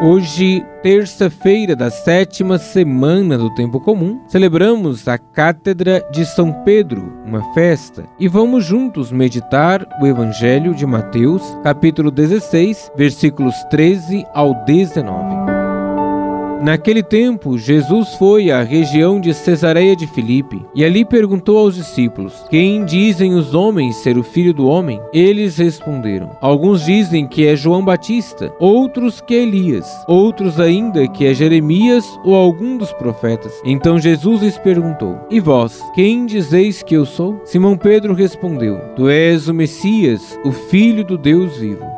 Hoje, terça-feira da sétima semana do Tempo Comum, celebramos a Cátedra de São Pedro, uma festa, e vamos juntos meditar o Evangelho de Mateus, capítulo 16, versículos 13 ao 19. Naquele tempo, Jesus foi à região de Cesareia de Filipe e ali perguntou aos discípulos: Quem dizem os homens ser o filho do homem? Eles responderam: Alguns dizem que é João Batista, outros que é Elias, outros ainda que é Jeremias ou algum dos profetas. Então Jesus lhes perguntou: E vós, quem dizeis que eu sou? Simão Pedro respondeu: Tu és o Messias, o filho do Deus vivo.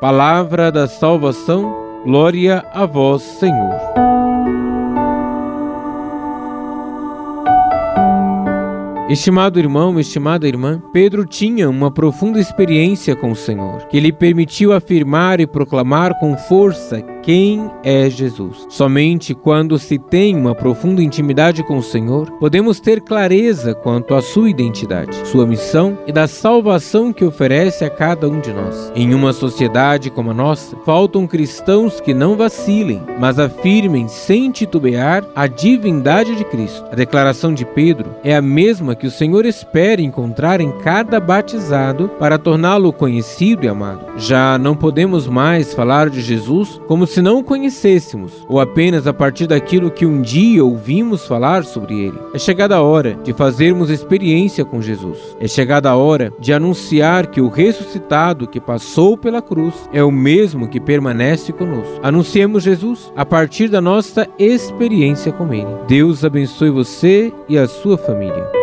Palavra da salvação, glória a vós, Senhor. Estimado irmão, estimada irmã, Pedro tinha uma profunda experiência com o Senhor, que lhe permitiu afirmar e proclamar com força quem é Jesus. Somente quando se tem uma profunda intimidade com o Senhor, podemos ter clareza quanto à sua identidade, sua missão e da salvação que oferece a cada um de nós. Em uma sociedade como a nossa, faltam cristãos que não vacilem, mas afirmem sem titubear a divindade de Cristo. A declaração de Pedro é a mesma que o Senhor espera encontrar em cada batizado para torná-lo conhecido e amado. Já não podemos mais falar de Jesus como se não o conhecêssemos, ou apenas a partir daquilo que um dia ouvimos falar sobre ele. É chegada a hora de fazermos experiência com Jesus. É chegada a hora de anunciar que o ressuscitado que passou pela cruz é o mesmo que permanece conosco. Anunciemos Jesus a partir da nossa experiência com ele. Deus abençoe você e a sua família.